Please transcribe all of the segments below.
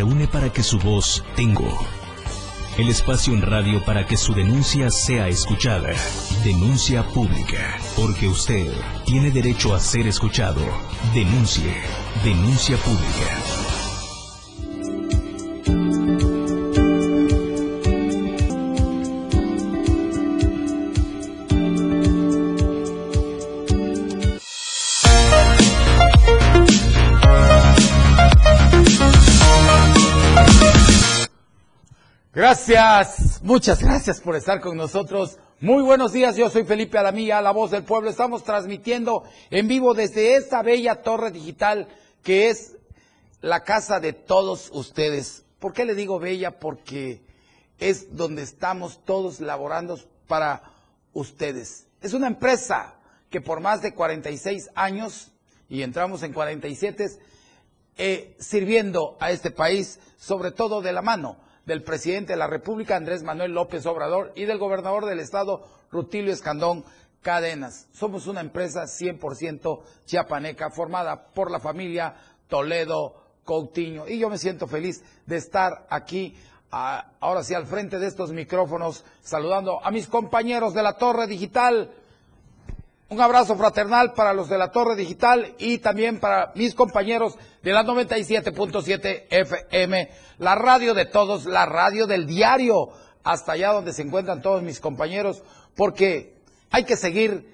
reúne para que su voz tengo. El espacio en radio para que su denuncia sea escuchada. Denuncia pública. Porque usted tiene derecho a ser escuchado. Denuncie. Denuncia pública. Gracias, muchas gracias por estar con nosotros. Muy buenos días, yo soy Felipe Alamilla, la voz del pueblo. Estamos transmitiendo en vivo desde esta bella torre digital que es la casa de todos ustedes. ¿Por qué le digo bella? Porque es donde estamos todos laborando para ustedes. Es una empresa que por más de 46 años, y entramos en 47, eh, sirviendo a este país, sobre todo de la mano del presidente de la República, Andrés Manuel López Obrador, y del gobernador del estado, Rutilio Escandón Cadenas. Somos una empresa 100% chiapaneca, formada por la familia Toledo Coutinho. Y yo me siento feliz de estar aquí, ahora sí, al frente de estos micrófonos, saludando a mis compañeros de la Torre Digital, un abrazo fraternal para los de la Torre Digital y también para mis compañeros de la 97.7 FM, la radio de todos, la radio del diario, hasta allá donde se encuentran todos mis compañeros, porque hay que seguir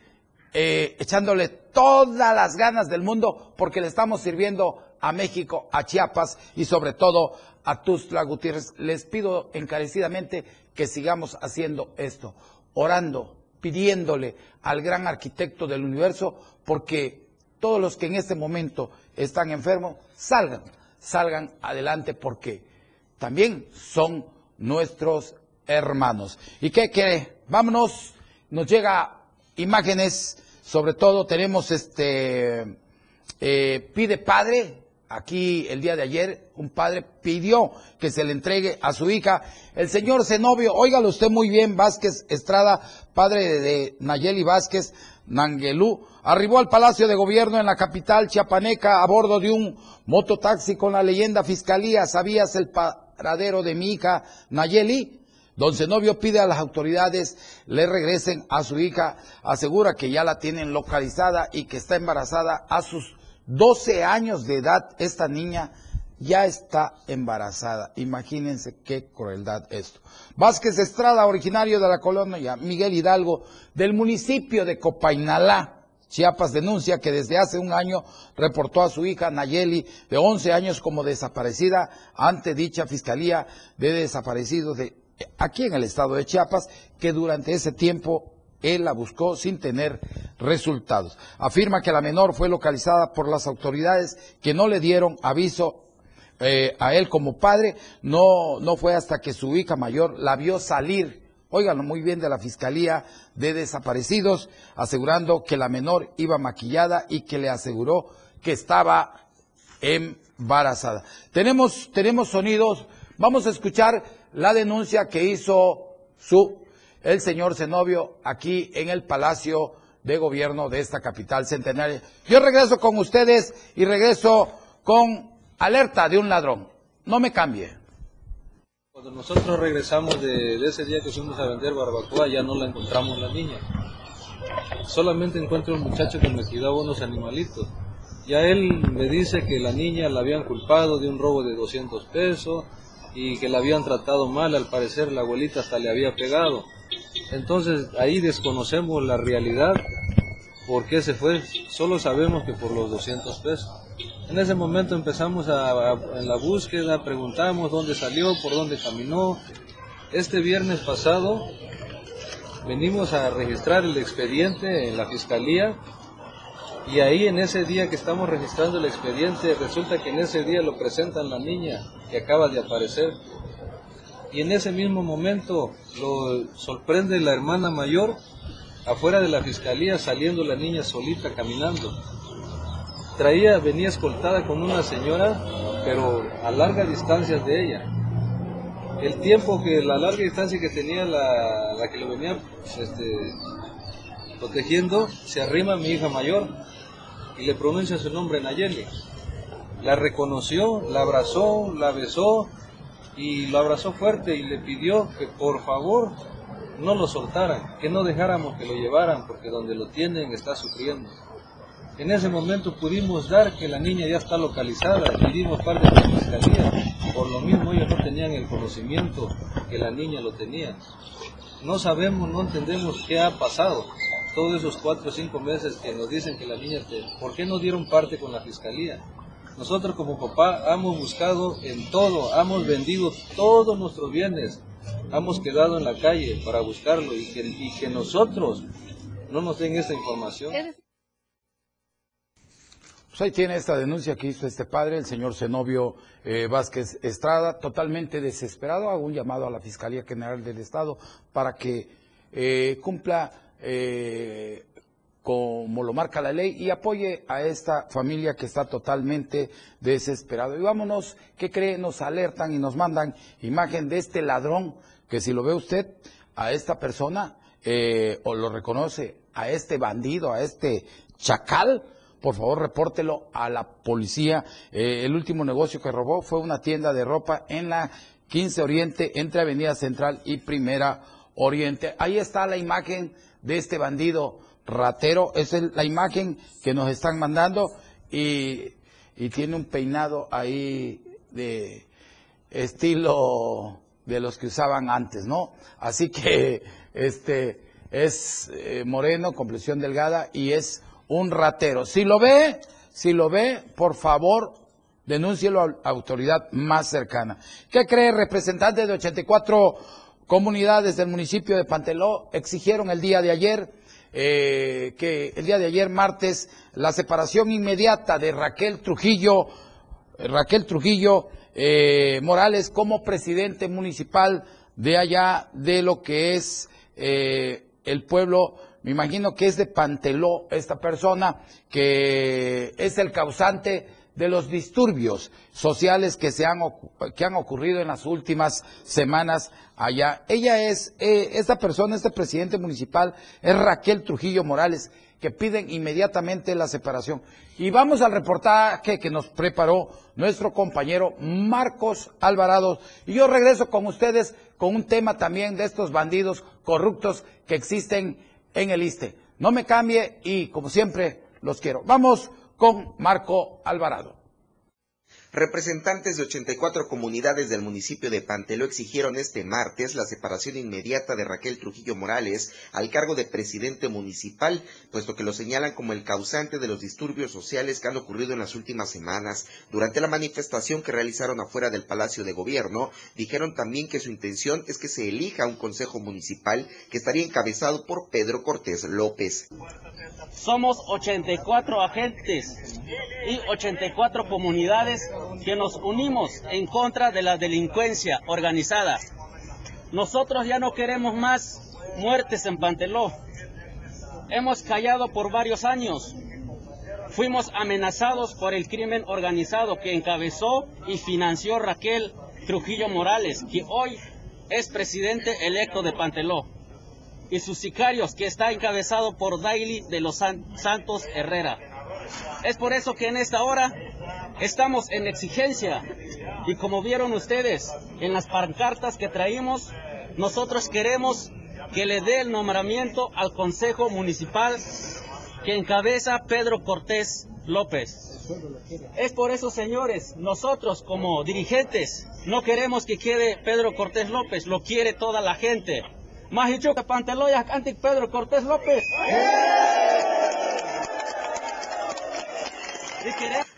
eh, echándole todas las ganas del mundo, porque le estamos sirviendo a México, a Chiapas y sobre todo a Tuzla Gutiérrez. Les pido encarecidamente que sigamos haciendo esto, orando, pidiéndole al gran arquitecto del universo, porque todos los que en este momento están enfermos, salgan, salgan adelante, porque también son nuestros hermanos. ¿Y qué quiere? Vámonos, nos llega imágenes, sobre todo tenemos este, eh, pide padre, Aquí el día de ayer un padre pidió que se le entregue a su hija el señor Zenobio, óigalo usted muy bien, Vázquez Estrada, padre de Nayeli Vázquez Nangelú, arribó al Palacio de Gobierno en la capital chiapaneca a bordo de un mototaxi con la leyenda Fiscalía. ¿Sabías el paradero de mi hija Nayeli? Don Zenobio pide a las autoridades le regresen a su hija, asegura que ya la tienen localizada y que está embarazada a sus 12 años de edad, esta niña ya está embarazada. Imagínense qué crueldad esto. Vázquez Estrada, originario de la colonia Miguel Hidalgo, del municipio de Copainalá, Chiapas, denuncia que desde hace un año reportó a su hija Nayeli, de 11 años, como desaparecida ante dicha Fiscalía de Desaparecidos de aquí en el estado de Chiapas, que durante ese tiempo él la buscó sin tener resultados. Afirma que la menor fue localizada por las autoridades que no le dieron aviso eh, a él como padre. No, no fue hasta que su hija mayor la vio salir, óiganlo muy bien, de la Fiscalía de Desaparecidos, asegurando que la menor iba maquillada y que le aseguró que estaba embarazada. Tenemos, tenemos sonidos, vamos a escuchar la denuncia que hizo su el señor Zenobio aquí en el Palacio de Gobierno de esta capital centenaria. Yo regreso con ustedes y regreso con alerta de un ladrón. No me cambie. Cuando nosotros regresamos de, ese día que fuimos a vender barbacoa, ya no la encontramos la niña. Solamente encuentro un muchacho que me cuidaba unos animalitos. Ya él me dice que la niña la habían culpado de un robo de 200 pesos y que la habían tratado mal. Al parecer la abuelita hasta le había pegado. Entonces ahí desconocemos la realidad, por qué se fue, solo sabemos que por los 200 pesos. En ese momento empezamos a, en la búsqueda, preguntamos dónde salió, por dónde caminó. Este viernes pasado venimos a registrar el expediente en la fiscalía y ahí en ese día que estamos registrando el expediente resulta que en ese día lo presentan la niña que acaba de aparecer y en ese mismo momento lo sorprende la hermana mayor afuera de la fiscalía saliendo la niña solita caminando. Traía, venía escoltada con una señora, pero a larga distancia de ella. El tiempo que, la larga distancia que tenía la, la que lo venía este, protegiendo, se arrima a mi hija mayor y le pronuncia su nombre Nayeli. la reconoció, la abrazó, la besó y lo abrazó fuerte y le pidió que por favor no lo soltaran, que no dejáramos que lo llevaran porque donde lo tienen está sufriendo. En ese momento pudimos dar que la niña ya está localizada y dimos parte de la fiscalía. Por lo mismo ellos no tenían el conocimiento que la niña lo tenía. No sabemos, no entendemos qué ha pasado. Todos esos cuatro o cinco meses que nos dicen que la niña, ¿por qué no dieron parte con la fiscalía? Nosotros como papá hemos buscado en todo, hemos vendido todos nuestros bienes, hemos quedado en la calle para buscarlo y que, y que nosotros no nos den esa información. Pues ahí tiene esta denuncia que hizo este padre, el señor Zenobio eh, Vázquez Estrada, totalmente desesperado. Hago un llamado a la Fiscalía General del Estado para que eh, cumpla eh, como lo marca la ley y apoye a esta familia que está totalmente desesperado. Y vámonos, ¿qué cree? Nos alertan y nos mandan imagen de este ladrón que si lo ve usted, a esta persona o lo reconoce, a este bandido, a este chacal, por favor repórtelo a la policía. Eh, el último negocio que robó fue una tienda de ropa en la 15 Oriente, entre Avenida Central y Primera Oriente. Ahí está la imagen de este bandido ratero. Esa es la imagen que nos están mandando y, tiene un peinado ahí de estilo de los que usaban antes, ¿no? Así que este es eh, moreno, complexión delgada y es un ratero. Si lo ve, si lo ve, por favor, denúncielo a la autoridad más cercana. ¿Qué cree representantes de 84 comunidades del municipio de Panteló? Exigieron el día de ayer, eh, que el día de ayer, martes, la separación inmediata de Raquel Trujillo, Raquel Trujillo eh, Morales como presidente municipal de allá de lo que es eh, el pueblo. Me imagino que es de Panteló esta persona, que es el causante de los disturbios sociales que, se han, que han ocurrido en las últimas semanas allá. Ella es, eh, esta persona, este presidente municipal, es Raquel Trujillo Morales, que piden inmediatamente la separación. Y vamos al reportaje que nos preparó nuestro compañero Marcos Alvarado. Y yo regreso con ustedes con un tema también de estos bandidos corruptos que existen en el ISTE. No me cambie y, como siempre, los quiero. Vamos con Marco Alvarado. Representantes de 84 comunidades del municipio de Panteló exigieron este martes la separación inmediata de Raquel Trujillo Morales al cargo de presidente municipal, puesto que lo señalan como el causante de los disturbios sociales que han ocurrido en las últimas semanas. Durante la manifestación que realizaron afuera del Palacio de Gobierno, dijeron también que su intención es que se elija un consejo municipal que estaría encabezado por Pedro Cortés López. Somos 84 agentes y 84 comunidades que nos unimos en contra de la delincuencia organizada. Nosotros ya no queremos más muertes en Panteló. Hemos callado por varios años. Fuimos amenazados por el crimen organizado que encabezó y financió Raquel Trujillo Morales, que hoy es presidente electo de Panteló y sus sicarios, que está encabezado por Daily de los Santos Herrera. Es por eso que en esta hora estamos en exigencia y como vieron ustedes en las pancartas que traímos, nosotros queremos que le dé el nombramiento al Consejo Municipal que encabeza Pedro Cortés López. Es por eso, señores, nosotros como dirigentes no queremos que quede Pedro Cortés López, lo quiere toda la gente. Majichuca Panteloya, Antic Pedro Cortés López.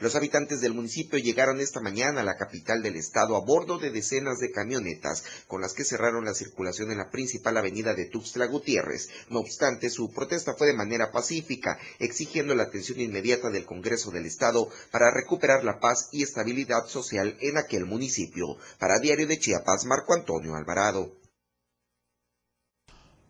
Los habitantes del municipio llegaron esta mañana a la capital del estado a bordo de decenas de camionetas con las que cerraron la circulación en la principal avenida de Tuxtla Gutiérrez. No obstante, su protesta fue de manera pacífica, exigiendo la atención inmediata del Congreso del Estado para recuperar la paz y estabilidad social en aquel municipio. Para Diario de Chiapas, Marco Antonio Alvarado.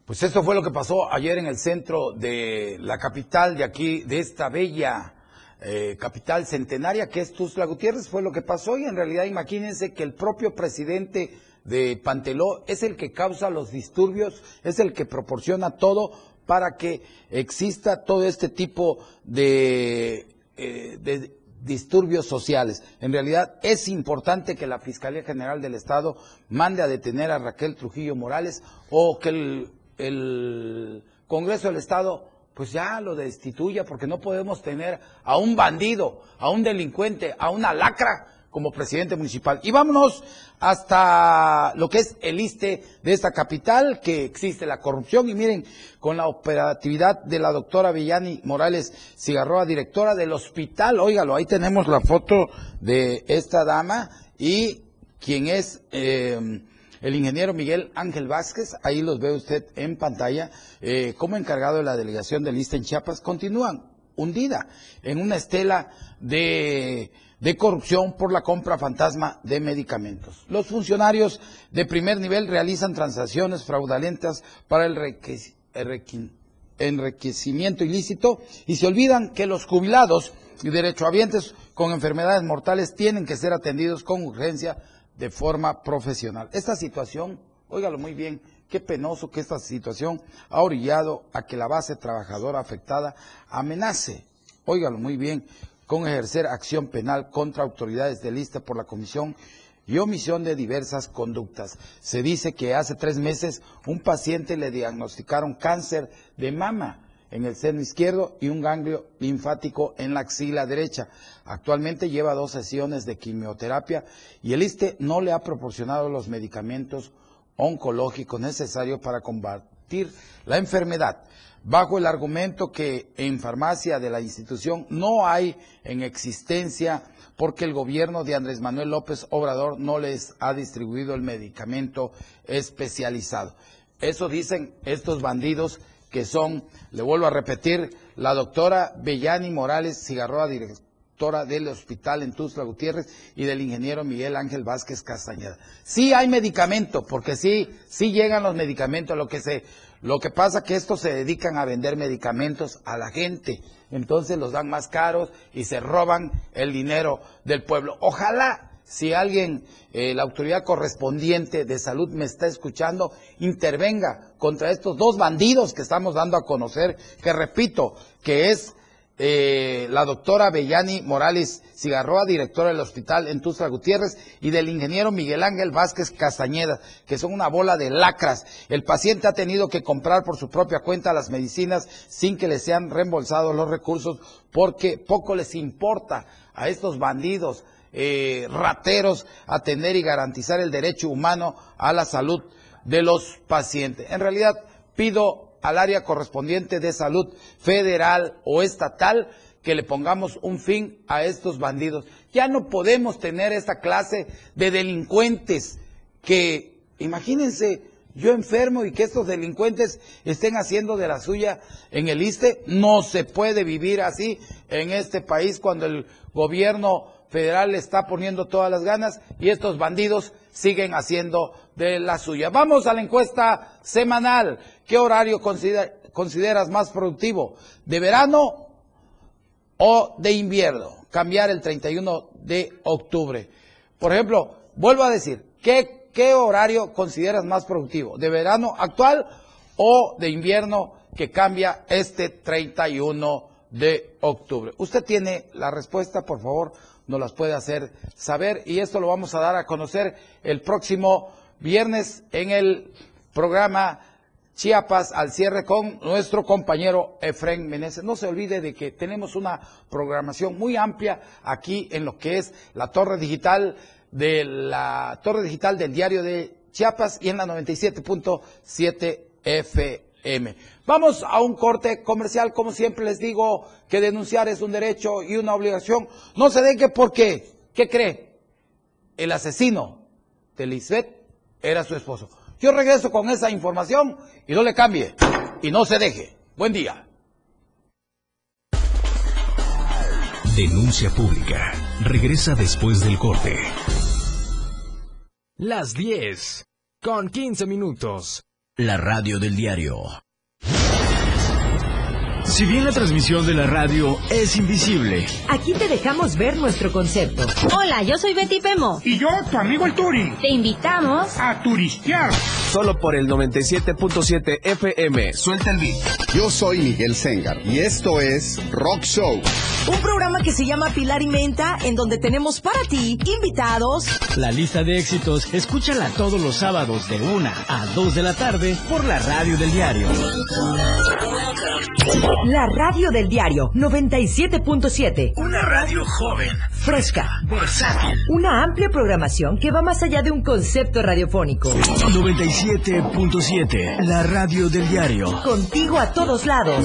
Pues eso fue lo que pasó ayer en el centro de la capital de aquí, de esta bella eh, capital centenaria que es Tuzla Gutiérrez, fue lo que pasó y en realidad imagínense que el propio presidente de Panteló es el que causa los disturbios, es el que proporciona todo para que exista todo este tipo de, eh, disturbios sociales. En realidad es importante que la Fiscalía General del Estado mande a detener a Raquel Trujillo Morales o que el, el Congreso del Estado pues ya lo destituya porque no podemos tener a un bandido, a un delincuente, a una lacra como presidente municipal. Y vámonos hasta lo que es el ISTE de esta capital, que existe la corrupción. Y miren, con la operatividad de la doctora Villani Morales Cigarroa, directora del hospital, óigalo, ahí tenemos la foto de esta dama y quien es eh, el ingeniero Miguel Ángel Vázquez, ahí los ve usted en pantalla, eh, como encargado de la delegación del ISTE en Chiapas, continúan hundida en una estela de de corrupción por la compra fantasma de medicamentos. Los funcionarios de primer nivel realizan transacciones fraudulentas para el enriquecimiento ilícito y se olvidan que los jubilados y derechohabientes con enfermedades mortales tienen que ser atendidos con urgencia de forma profesional. Esta situación, óigalo muy bien, qué penoso que esta situación ha orillado a que la base trabajadora afectada amenace, óigalo muy bien, con ejercer acción penal contra autoridades de lista por la comisión y omisión de diversas conductas. Se dice que hace tres meses un paciente le diagnosticaron cáncer de mama en el seno izquierdo y un ganglio linfático en la axila derecha. Actualmente lleva dos sesiones de quimioterapia y el ISTE no le ha proporcionado los medicamentos oncológicos necesarios para combatir la enfermedad bajo el argumento que en farmacia de la institución no hay en existencia porque el gobierno de Andrés Manuel López Obrador no les ha distribuido el medicamento especializado. Eso dicen estos bandidos que son, le vuelvo a repetir, la doctora Bellani Morales Cigarroa, directora del hospital en Tuzla Gutiérrez, y del ingeniero Miguel Ángel Vázquez Castañeda. Sí hay medicamento, porque sí, sí llegan los medicamentos, lo que se, lo que pasa que estos se dedican a vender medicamentos a la gente, entonces los dan más caros y se roban el dinero del pueblo. Ojalá si alguien, eh, la autoridad correspondiente de salud me está escuchando, intervenga contra estos dos bandidos que estamos dando a conocer, que repito, que es eh, la doctora Bellani Morales Cigarroa, directora del hospital en Tuzla Gutiérrez, y del ingeniero Miguel Ángel Vázquez Castañeda, que son una bola de lacras. El paciente ha tenido que comprar por su propia cuenta las medicinas sin que le sean reembolsados los recursos porque poco les importa a estos bandidos eh, rateros atender y garantizar el derecho humano a la salud de los pacientes. En realidad, pido al área correspondiente de salud federal o estatal que le pongamos un fin a estos bandidos. Ya no podemos tener esta clase de delincuentes que, imagínense, yo enfermo y que estos delincuentes estén haciendo de la suya en el ISTE. No se puede vivir así en este país cuando el gobierno federal le está poniendo todas las ganas y estos bandidos siguen haciendo de la suya. Vamos a la encuesta semanal. ¿Qué horario consideras más productivo? ¿De verano o de invierno? Cambiar el 31 de octubre. Por ejemplo, vuelvo a decir, ¿qué, horario consideras más productivo? ¿De verano actual o de invierno que cambia este 31 de octubre? Usted tiene la respuesta, por favor nos las puede hacer saber y esto lo vamos a dar a conocer el próximo viernes en el programa Chiapas al cierre con nuestro compañero Efren Meneses. No se olvide de que tenemos una programación muy amplia aquí en lo que es la torre digital de la torre digital del diario de Chiapas y en la 97.7 FM. Vamos a un corte comercial, como siempre les digo, que denunciar es un derecho y una obligación. No se deje porque, ¿qué cree? El asesino de Lisbeth era su esposo. Yo regreso con esa información y no le cambie y no se deje. Buen día. Denuncia pública. Regresa después del corte. Las 10 con 15 minutos. La radio del diario si bien la transmisión de la radio es invisible, aquí te dejamos ver nuestro concepto. Hola, yo soy Betty Pemo. Y yo, tu amigo el Turi. Te invitamos a turistear. Solo por el 97.7 FM. Suelta el beat. Yo soy Miguel Sengar y esto es Rock Show Un programa que se llama Pilar y Menta, en donde tenemos para ti invitados. La lista de éxitos, escúchala todos los sábados de 1 a 2 de la tarde por la radio del diario. La radio del diario 97.7. Una radio joven, Fresca. versátil. Una amplia programación que va más allá de un concepto radiofónico. 97.7, la radio del diario. Contigo a todos lados.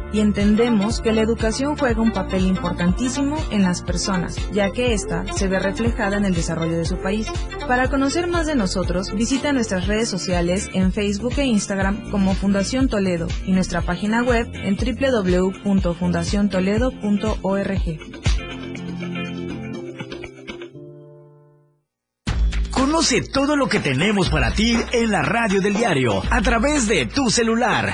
y entendemos que la educación juega un papel importantísimo en las personas, ya que ésta se ve reflejada en el desarrollo de su país. Para conocer más de nosotros, visita nuestras redes sociales en Facebook e Instagram como Fundación Toledo y nuestra página web en www.fundaciontoledo.org. Conoce todo lo que tenemos para ti en la radio del diario a través de tu celular.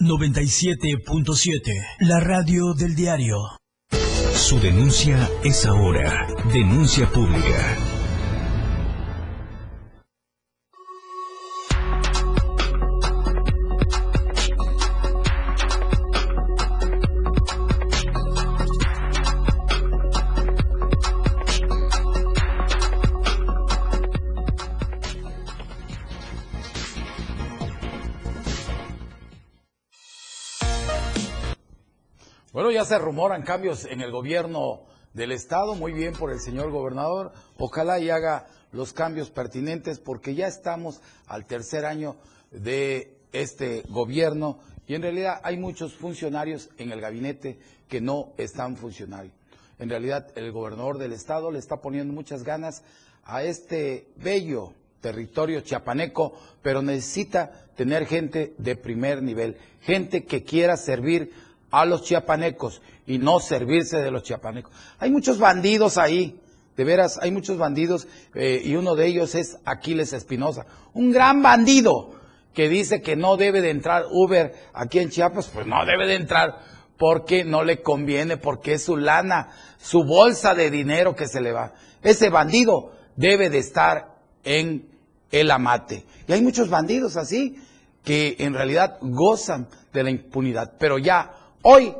97.7. La radio del diario. Su denuncia es ahora. Denuncia pública. Se rumoran cambios en el gobierno del estado, muy bien por el señor gobernador. Ojalá y haga los cambios pertinentes porque ya estamos al tercer año de este gobierno y en realidad hay muchos funcionarios en el gabinete que no están funcionando. En realidad el gobernador del estado le está poniendo muchas ganas a este bello territorio chiapaneco, pero necesita tener gente de primer nivel, gente que quiera servir a los chiapanecos y no servirse de los chiapanecos. Hay muchos bandidos ahí, de veras, hay muchos bandidos eh, y uno de ellos es Aquiles Espinosa, un gran bandido que dice que no debe de entrar Uber aquí en Chiapas, pues no debe de entrar porque no le conviene, porque es su lana, su bolsa de dinero que se le va. Ese bandido debe de estar en el amate. Y hay muchos bandidos así que en realidad gozan de la impunidad, pero ya Hoy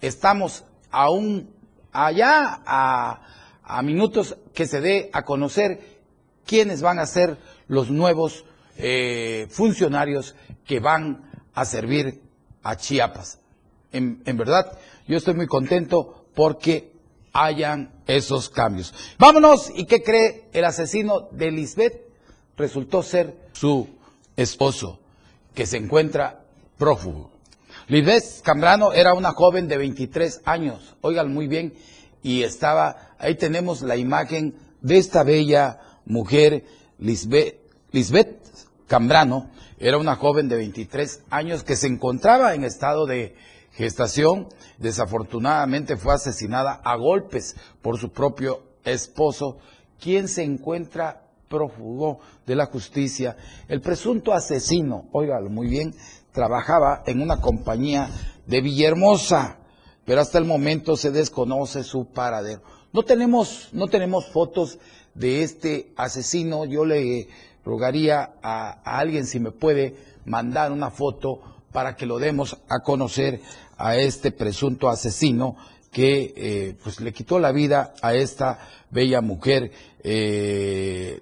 estamos aún allá a, minutos que se dé a conocer quiénes van a ser los nuevos eh, funcionarios que van a servir a Chiapas. En, en verdad, yo estoy muy contento porque hayan esos cambios. Vámonos, ¿y qué cree el asesino de Lisbeth? Resultó ser su esposo, que se encuentra prófugo. Lisbeth Cambrano era una joven de 23 años, oigan muy bien, y estaba, ahí tenemos la imagen de esta bella mujer, Lisbeth, Lisbeth Cambrano, era una joven de 23 años que se encontraba en estado de gestación, desafortunadamente fue asesinada a golpes por su propio esposo, quien se encuentra prófugo de la justicia. El presunto asesino, óigalo muy bien, trabajaba en una compañía de Villahermosa, pero hasta el momento se desconoce su paradero. No tenemos, no tenemos fotos de este asesino. Yo le rogaría a, alguien si me puede mandar una foto para que lo demos a conocer a este presunto asesino que eh, pues le quitó la vida a esta bella mujer, eh,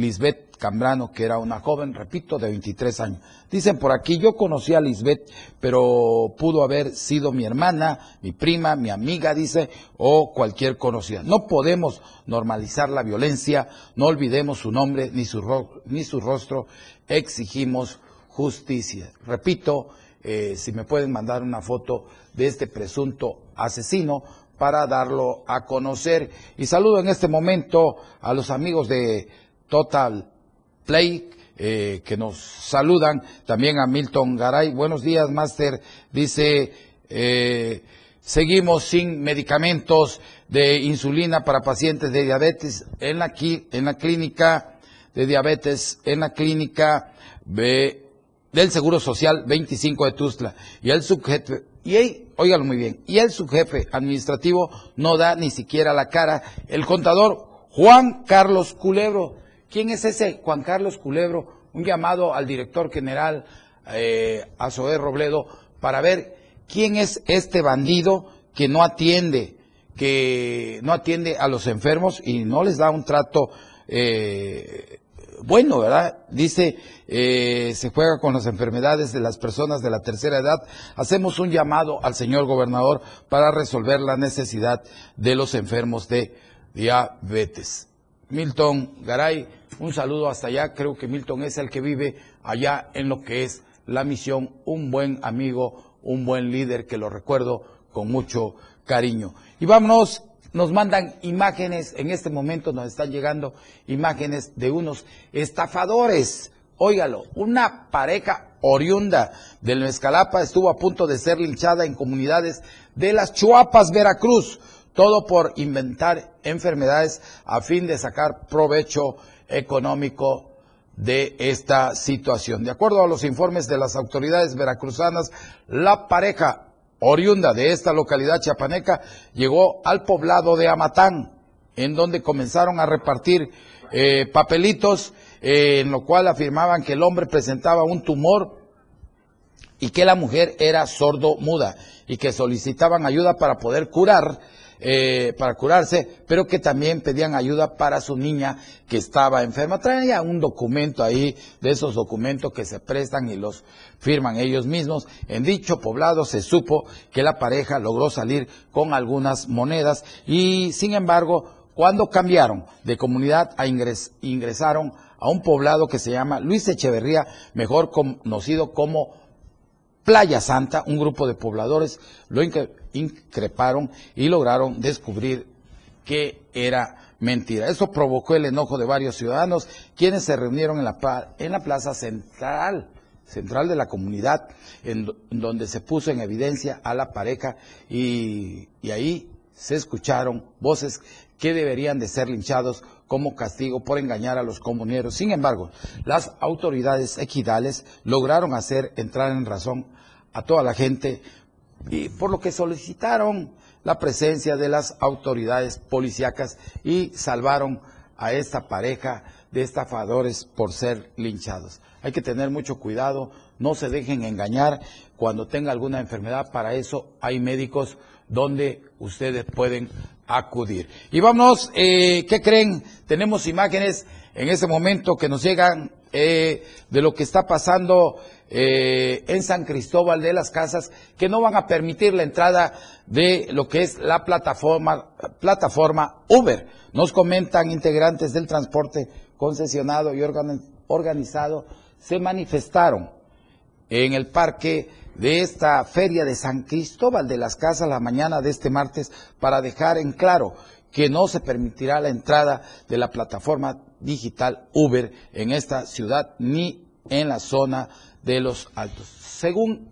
Lisbeth Cambrano, que era una joven, repito, de 23 años. Dicen por aquí, yo conocí a Lisbeth, pero pudo haber sido mi hermana, mi prima, mi amiga, dice, o cualquier conocida. No podemos normalizar la violencia, no olvidemos su nombre ni su, rostro, exigimos justicia. Repito, eh, si me pueden mandar una foto de este presunto asesino para darlo a conocer. Y saludo en este momento a los amigos de Total Play, eh, que nos saludan, también a Milton Garay. Buenos días, Master. Dice, eh, seguimos sin medicamentos de insulina para pacientes de diabetes en la, en la clínica de diabetes, en la clínica del Seguro Social 25 de Tuzla. Y el subjefe, y él, óigalo muy bien, y el subjefe administrativo no da ni siquiera la cara. El contador Juan Carlos Culebro ¿Quién es ese Juan Carlos Culebro? Un llamado al director general, eh, Robledo, para ver quién es este bandido que no atiende, que no atiende a los enfermos y no les da un trato eh, bueno, ¿verdad? Dice, eh, se juega con las enfermedades de las personas de la tercera edad. Hacemos un llamado al señor gobernador para resolver la necesidad de los enfermos de diabetes. Milton Garay, un saludo hasta allá. Creo que Milton es el que vive allá en lo que es la misión. Un buen amigo, un buen líder que lo recuerdo con mucho cariño. Y vámonos, nos mandan imágenes, en este momento nos están llegando imágenes de unos estafadores. Óigalo, una pareja oriunda del Mezcalapa estuvo a punto de ser linchada en comunidades de las Chuapas, Veracruz todo por inventar enfermedades a fin de sacar provecho económico de esta situación. De acuerdo a los informes de las autoridades veracruzanas, la pareja oriunda de esta localidad chiapaneca llegó al poblado de Amatán, en donde comenzaron a repartir eh, papelitos, eh, en lo cual afirmaban que el hombre presentaba un tumor y que la mujer era sordo muda y que solicitaban ayuda para poder curar eh, para curarse, pero que también pedían ayuda para su niña que estaba enferma. Traía un documento ahí, de esos documentos que se prestan y los firman ellos mismos. En dicho poblado se supo que la pareja logró salir con algunas monedas y, sin embargo, cuando cambiaron de comunidad ingresaron a un poblado que se llama Luis Echeverría, mejor conocido como Playa Santa, un grupo de pobladores lo increparon y lograron descubrir que era mentira. Eso provocó el enojo de varios ciudadanos, quienes se reunieron en la, plaza central, central de la comunidad, en, donde se puso en evidencia a la pareja y, y ahí se escucharon voces que deberían de ser linchados como castigo por engañar a los comuneros. Sin embargo, las autoridades equidales lograron hacer entrar en razón a toda la gente y por lo que solicitaron la presencia de las autoridades policíacas y salvaron a esta pareja de estafadores por ser linchados. Hay que tener mucho cuidado, no se dejen engañar cuando tenga alguna enfermedad, para eso hay médicos donde ustedes pueden acudir. Y vámonos, eh, ¿qué creen? Tenemos imágenes en este momento que nos llegan eh, de lo que está pasando eh, en San Cristóbal de las Casas, que no van a permitir la entrada de lo que es la plataforma, plataforma Uber. Nos comentan integrantes del transporte concesionado y organizado, se manifestaron en el parque de esta feria de San Cristóbal de las Casas la mañana de este martes para dejar en claro que no se permitirá la entrada de la plataforma digital Uber en esta ciudad ni en la zona de los altos. Según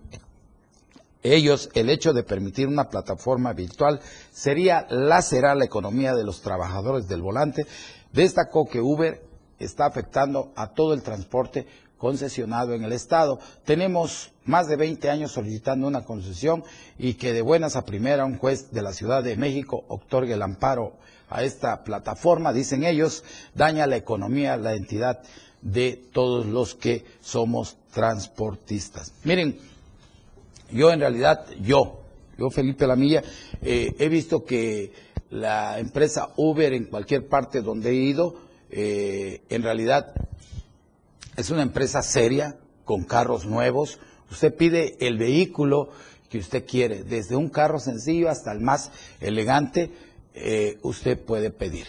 ellos, el hecho de permitir una plataforma virtual sería lacerar la economía de los trabajadores del volante. Destacó que Uber está afectando a todo el transporte concesionado en el Estado. Tenemos más de 20 años solicitando una concesión y que de buenas a primera un juez de la Ciudad de México otorgue el amparo a esta plataforma, dicen ellos, daña la economía, la entidad de todos los que somos transportistas. Miren, yo en realidad, yo, yo Felipe Lamilla, eh, he visto que la empresa Uber en cualquier parte donde he ido, eh, en realidad es una empresa seria, con carros nuevos. Usted pide el vehículo que usted quiere, desde un carro sencillo hasta el más elegante, eh, usted puede pedir.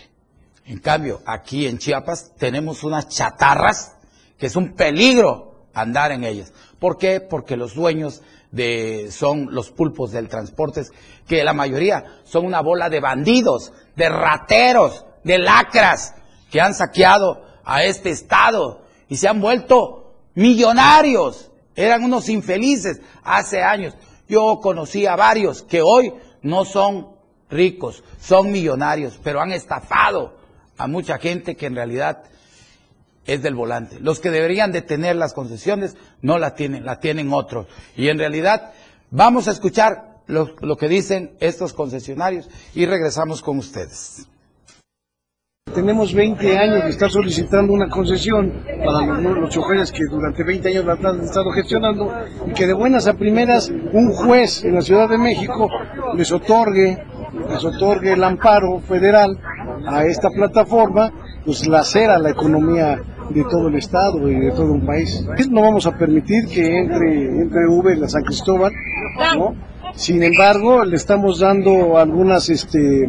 En cambio, aquí en Chiapas tenemos unas chatarras que es un peligro andar en ellas. ¿Por qué? Porque los dueños de, son los pulpos del transporte, que la mayoría son una bola de bandidos, de rateros, de lacras, que han saqueado a este estado y se han vuelto millonarios. Eran unos infelices hace años. Yo conocí a varios que hoy no son ricos, son millonarios, pero han estafado a mucha gente que en realidad es del volante. Los que deberían de tener las concesiones no la tienen, la tienen otros. Y en realidad vamos a escuchar lo, lo que dicen estos concesionarios y regresamos con ustedes. Tenemos 20 años de estar solicitando una concesión para los, los choferes que durante 20 años la han estado gestionando y que de buenas a primeras un juez en la Ciudad de México les otorgue, les otorgue el amparo federal a esta plataforma, pues la cera la economía de todo el estado y de todo un país. No vamos a permitir que entre, entre Uber la San Cristóbal, ¿no? Sin embargo, le estamos dando algunas, este,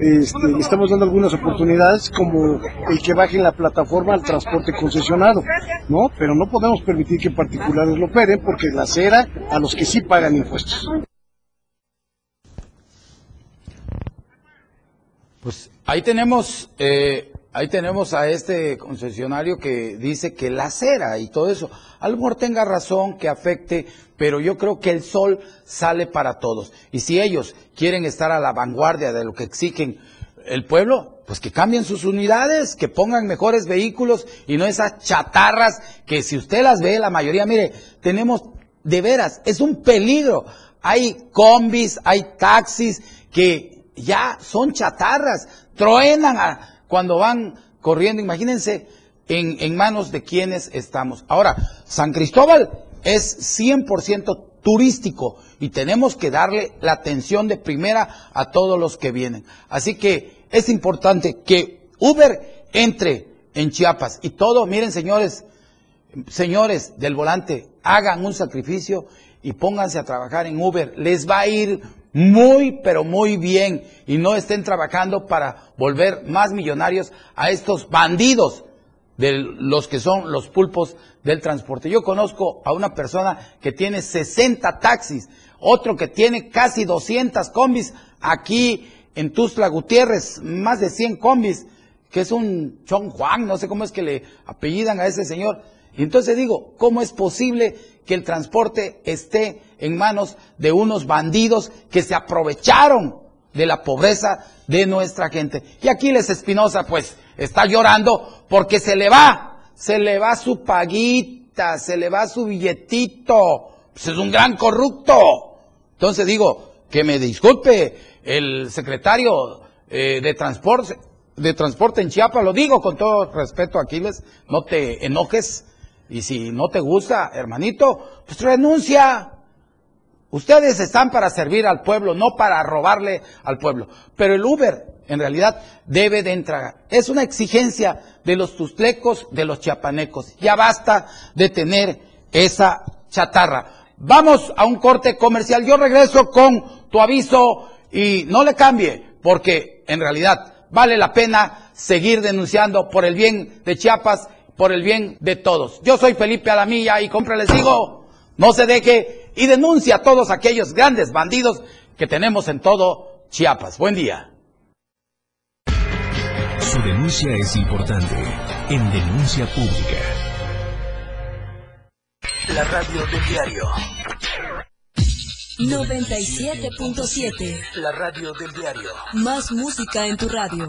este, le estamos dando algunas oportunidades como el que baje en la plataforma al transporte concesionado, ¿no? Pero no podemos permitir que particulares lo operen porque la cera a los que sí pagan impuestos. Pues ahí tenemos, eh, ahí tenemos a este concesionario que dice que la cera y todo eso, a lo mejor tenga razón que afecte, pero yo creo que el sol sale para todos. Y si ellos quieren estar a la vanguardia de lo que exigen el pueblo, pues que cambien sus unidades, que pongan mejores vehículos y no esas chatarras que si usted las ve, la mayoría, mire, tenemos de veras, es un peligro. Hay combis, hay taxis que ya son chatarras, truenan cuando van corriendo. Imagínense en, en manos de quienes estamos. Ahora, San Cristóbal es 100% turístico y tenemos que darle la atención de primera a todos los que vienen. Así que es importante que Uber entre en Chiapas y todo, miren señores, señores del volante, hagan un sacrificio y pónganse a trabajar en Uber. Les va a ir muy, pero muy bien. Y no estén trabajando para volver más millonarios a estos bandidos de los que son los pulpos del transporte. Yo conozco a una persona que tiene 60 taxis, otro que tiene casi 200 combis aquí en Tuzla Gutiérrez, más de 100 combis, que es un Chon Juan, no sé cómo es que le apellidan a ese señor. Y entonces digo, ¿cómo es posible que el transporte esté en manos de unos bandidos que se aprovecharon de la pobreza de nuestra gente? Y Aquiles Espinosa, pues, está llorando porque se le va, se le va su paguita, se le va su billetito. Pues es un gran corrupto. Entonces digo, que me disculpe el secretario eh, de transporte, de transporte en Chiapas, lo digo con todo respeto, Aquiles, no te enojes. Y si no te gusta, hermanito, pues renuncia. Ustedes están para servir al pueblo, no para robarle al pueblo. Pero el Uber, en realidad, debe de entrar. Es una exigencia de los tustlecos, de los chiapanecos. Ya basta de tener esa chatarra. Vamos a un corte comercial. Yo regreso con tu aviso y no le cambie, porque en realidad vale la pena seguir denunciando por el bien de Chiapas, por el bien de todos. Yo soy Felipe Alamilla y compra les digo, no se deje y denuncia a todos aquellos grandes bandidos que tenemos en todo Chiapas. Buen día. Su denuncia es importante. En Denuncia Pública. La radio del diario. 97.7. La radio del diario. Más música en tu radio.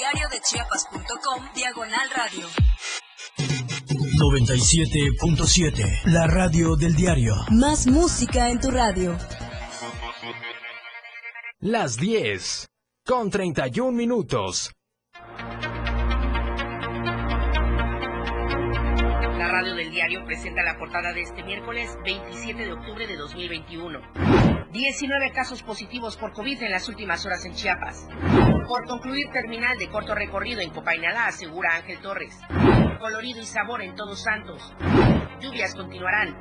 www.diariodechiapas.com Diagonal Radio 97.7. La radio del diario. Más música en tu radio. Las 10 con 31 minutos. La radio del diario presenta la portada de este miércoles 27 de octubre de 2021. 19 casos positivos por COVID en las últimas horas en Chiapas. Por concluir terminal de corto recorrido en Copainalá, asegura Ángel Torres. Colorido y sabor en Todos Santos. Lluvias continuarán.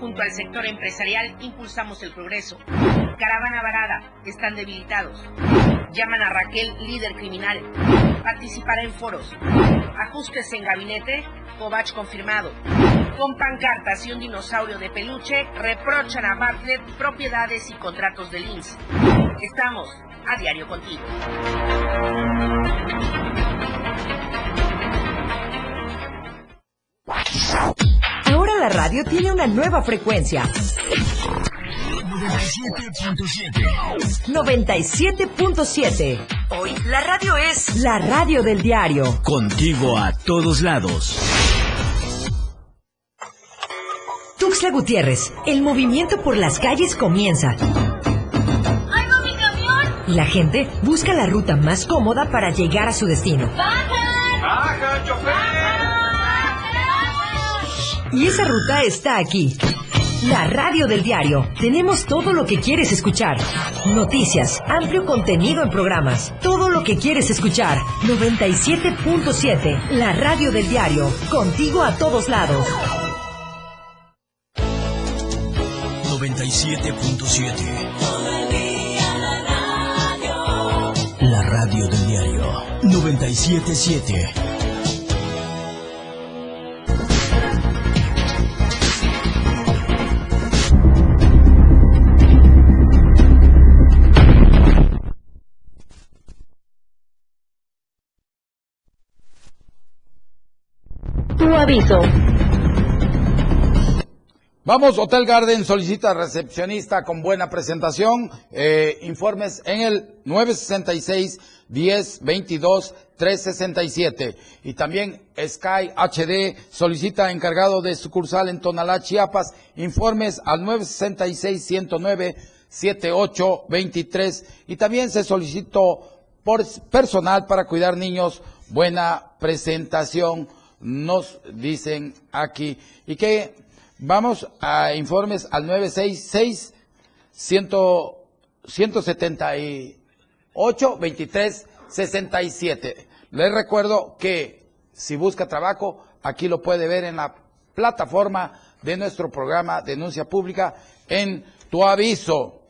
Junto al sector empresarial impulsamos el progreso. Caravana varada, están debilitados. Llaman a Raquel, líder criminal. Participará en foros. Ajustes en gabinete, Kovach confirmado. Con pancartas y un dinosaurio de peluche, reprochan a Bartlett propiedades y contratos de Lins. Estamos a diario contigo. Ahora la radio tiene una nueva frecuencia. 97.7. Hoy la radio es la radio del diario. Contigo a todos lados. Tuxtla Gutiérrez, el movimiento por las calles comienza. ¡Ay, no, mi camión! Y la gente busca la ruta más cómoda para llegar a su destino. ¡Baja! ¡Baja, chofer! Y esa ruta está aquí. La radio del diario. Tenemos todo lo que quieres escuchar. Noticias, amplio contenido en programas. Todo lo que quieres escuchar. 97.7. La radio del diario. Contigo a todos lados. 97.7. La radio del diario. 97.7. Vamos, Hotel Garden solicita recepcionista con buena presentación. Eh, informes en el 966 10 22 367. Y también Sky HD solicita encargado de sucursal en Tonalá, Chiapas. Informes al 966 109 7823. Y también se solicitó por personal para cuidar niños. Buena presentación, nos dicen aquí. Y que Vamos a informes al 966 178 23 67. Les recuerdo que si busca trabajo, aquí lo puede ver en la plataforma de nuestro programa Denuncia Pública en Tu Aviso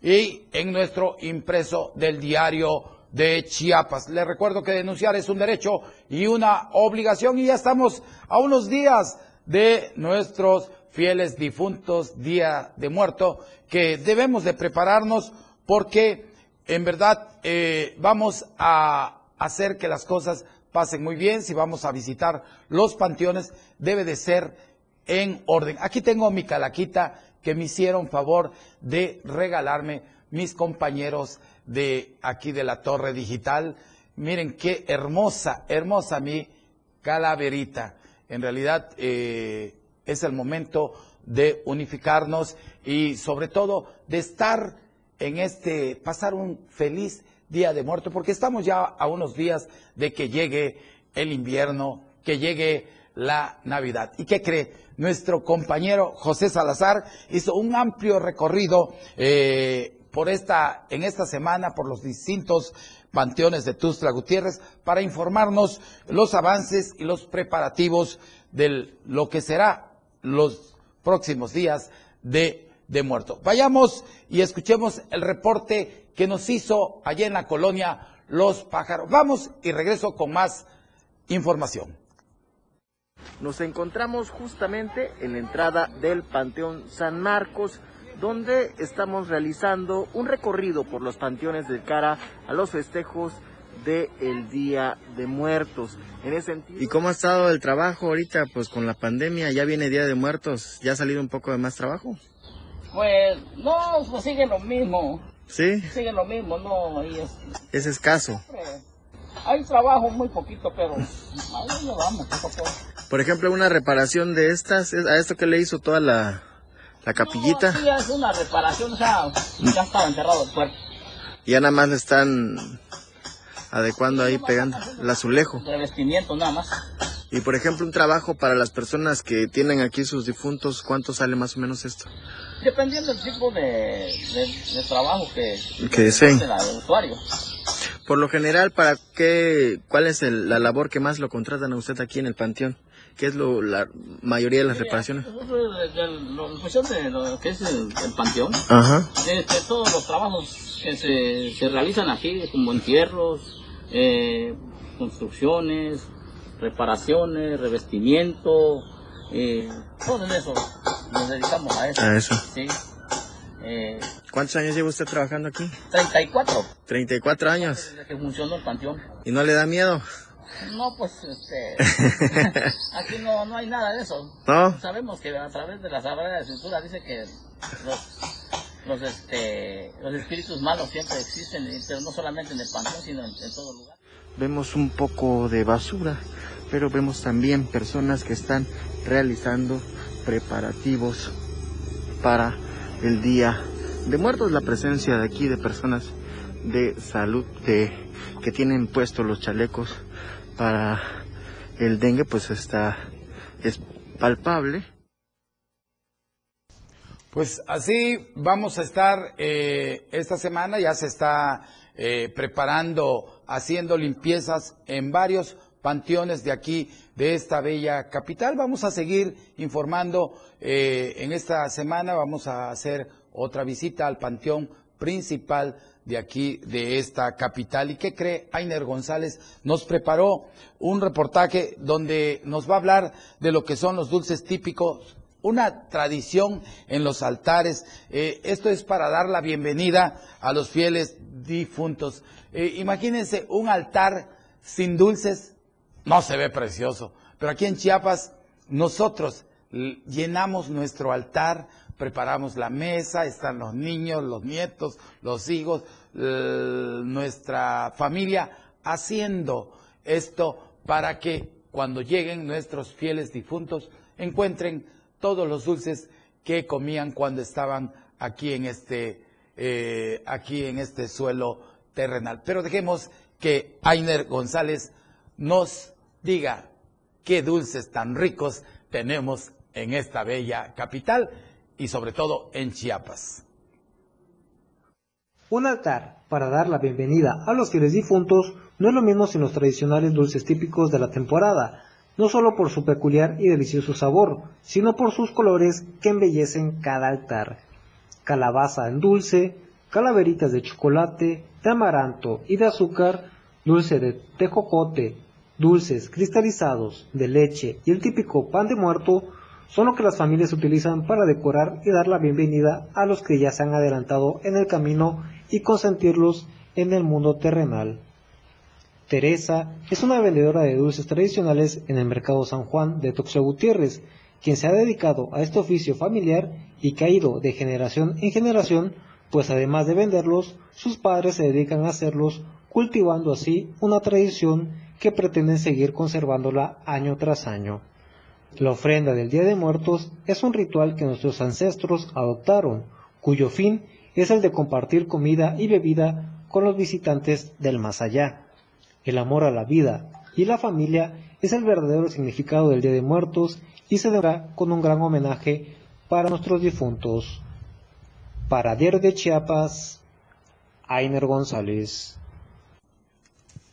y en nuestro impreso del diario de Chiapas. Les recuerdo que denunciar es un derecho y una obligación y ya estamos a unos días de nuestros fieles difuntos, día de muerto, que debemos de prepararnos porque en verdad eh, vamos a hacer que las cosas pasen muy bien. Si vamos a visitar los panteones, debe de ser en orden. Aquí tengo mi calaquita que me hicieron favor de regalarme mis compañeros de aquí de la torre digital. Miren qué hermosa, hermosa mi calaverita. En realidad, eh, es el momento de unificarnos y sobre todo de estar en este, pasar un feliz día de muerto, porque estamos ya a unos días de que llegue el invierno, que llegue la Navidad. ¿Y qué cree? Nuestro compañero José Salazar hizo un amplio recorrido eh, en esta semana por los distintos panteones de Tustla Gutiérrez para informarnos los avances y los preparativos de lo que será los próximos días de, de muerto. Vayamos y escuchemos el reporte que nos hizo allá en la colonia Los Pájaros. Vamos y regreso con más información. Nos encontramos justamente en la entrada del Panteón San Marcos, donde estamos realizando un recorrido por los panteones de cara a los festejos de el Día de Muertos. En ese sentido... ¿Y cómo ha estado el trabajo ahorita? Pues con la pandemia, ya viene Día de Muertos, ¿ya ha salido un poco de más trabajo? Pues no, pues sigue lo mismo. ¿Sí? Sigue lo mismo, no. Y es, Es escaso. hay trabajo muy poquito, pero ahí lo vamos, poco a poco. Por ejemplo, una reparación de estas, ¿es- ¿a esto que le hizo toda la, la capillita? Sí, es una reparación, o sea, ya estaba enterrado el cuerpo. Y ya nada más le están adecuando ahí, pegando el azulejo. Revestimiento nada más. Y por ejemplo, un trabajo para las personas que tienen aquí sus difuntos, ¿cuánto sale más o menos esto? Dependiendo del tipo de, de- de trabajo que, Que deseen. el usuario. Por lo general, ¿para qué, cuál es el- la labor que más lo contratan a usted aquí en el panteón? ¿Qué es lo, la mayoría de las reparaciones? Nosotros, de- de- lo- en función de lo que es el, el panteón, Ajá. este, todos los trabajos que se, se realizan aquí, como entierros, eh, construcciones, reparaciones, revestimiento, eh, todo eso, nos dedicamos a eso. A eso. Sí. Eh, ¿Cuántos años lleva usted trabajando aquí? 34, 34 años. desde que funcionó el panteón. ¿Y no le da miedo? No, pues, este, aquí no, no hay nada de eso. ¿No? Sabemos que a través de la Sagrada Escritura dice que los, los, este, los espíritus malos siempre existen, pero no solamente en el panteón, sino en, en todo lugar. Vemos un poco de basura, pero vemos también personas que están realizando preparativos para el Día de Muertos. La presencia de aquí de personas de salud de, que tienen puestos los chalecos para el dengue, pues está es palpable. Pues así vamos a estar eh, esta semana, ya se está eh, preparando, haciendo limpiezas en varios panteones de aquí, de esta bella capital. Vamos a seguir informando eh, en esta semana, vamos a hacer otra visita al panteón principal de aquí, de esta capital. ¿Y qué cree? Ainer González nos preparó un reportaje donde nos va a hablar de lo que son los dulces típicos una tradición en los altares. Eh, esto es para dar la bienvenida a los fieles difuntos. Eh, imagínense un altar sin dulces, no se ve precioso, pero aquí en Chiapas nosotros llenamos nuestro altar, preparamos la mesa, están los niños, los nietos, los hijos, nuestra familia haciendo esto para que cuando lleguen nuestros fieles difuntos encuentren todos los dulces que comían cuando estaban aquí en este, eh, aquí en este suelo terrenal. Pero dejemos que Ainer González nos diga qué dulces tan ricos tenemos en esta bella capital y sobre todo en Chiapas. Un altar para dar la bienvenida a los fieles difuntos no es lo mismo sin los tradicionales dulces típicos de la temporada, no solo por su peculiar y delicioso sabor, sino por sus colores que embellecen cada altar. Calabaza en dulce, calaveritas de chocolate, de amaranto y de azúcar, dulce de tejocote, dulces cristalizados de leche y el típico pan de muerto son lo que las familias utilizan para decorar y dar la bienvenida a los que ya se han adelantado en el camino y consentirlos en el mundo terrenal. Teresa es una vendedora de dulces tradicionales en el mercado San Juan de Toxo Gutiérrez, quien se ha dedicado a este oficio familiar y que ha ido de generación en generación, pues además de venderlos, sus padres se dedican a hacerlos, cultivando así una tradición que pretenden seguir conservándola año tras año. La ofrenda del Día de Muertos es un ritual que nuestros ancestros adoptaron, cuyo fin es el de compartir comida y bebida con los visitantes del más allá. El amor a la vida y la familia es el verdadero significado del Día de Muertos y se dará con un gran homenaje para nuestros difuntos. Para Diario de Chiapas, Ainer González.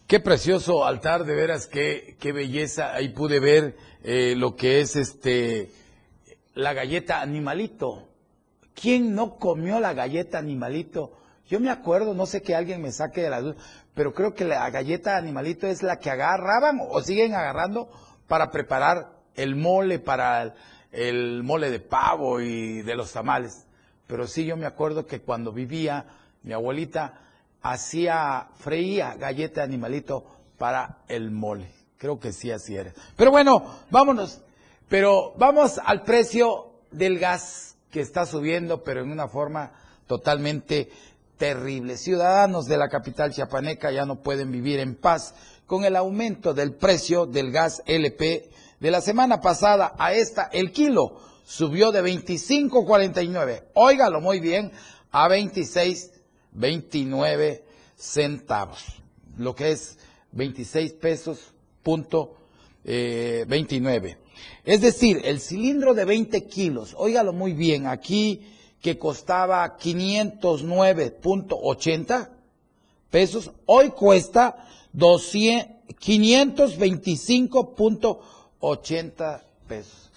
Qué precioso altar, de veras, qué, qué belleza. Ahí pude ver eh, lo que es este la galleta animalito. ¿Quién no comió la galleta animalito? Yo me acuerdo, no sé que alguien me saque de la duda, pero creo que la galleta animalito es la que agarraban o siguen agarrando para preparar el mole, para el, el mole de pavo y de los tamales. Pero sí, yo me acuerdo que cuando vivía mi abuelita, hacía, freía galleta animalito para el mole. Creo que sí, así era. Pero bueno, vámonos. Pero vamos al precio del gas que está subiendo, pero en una forma totalmente terrible. Ciudadanos de la capital chiapaneca ya no pueden vivir en paz con el aumento del precio del gas LP de la semana pasada a esta. El kilo subió de 25.49, óigalo muy bien, a 26.29 centavos, lo que es 26 pesos punto eh, 29. Es decir, el cilindro de 20 kilos, óigalo muy bien, aquí que costaba 509.80 pesos, hoy cuesta 525.80 pesos.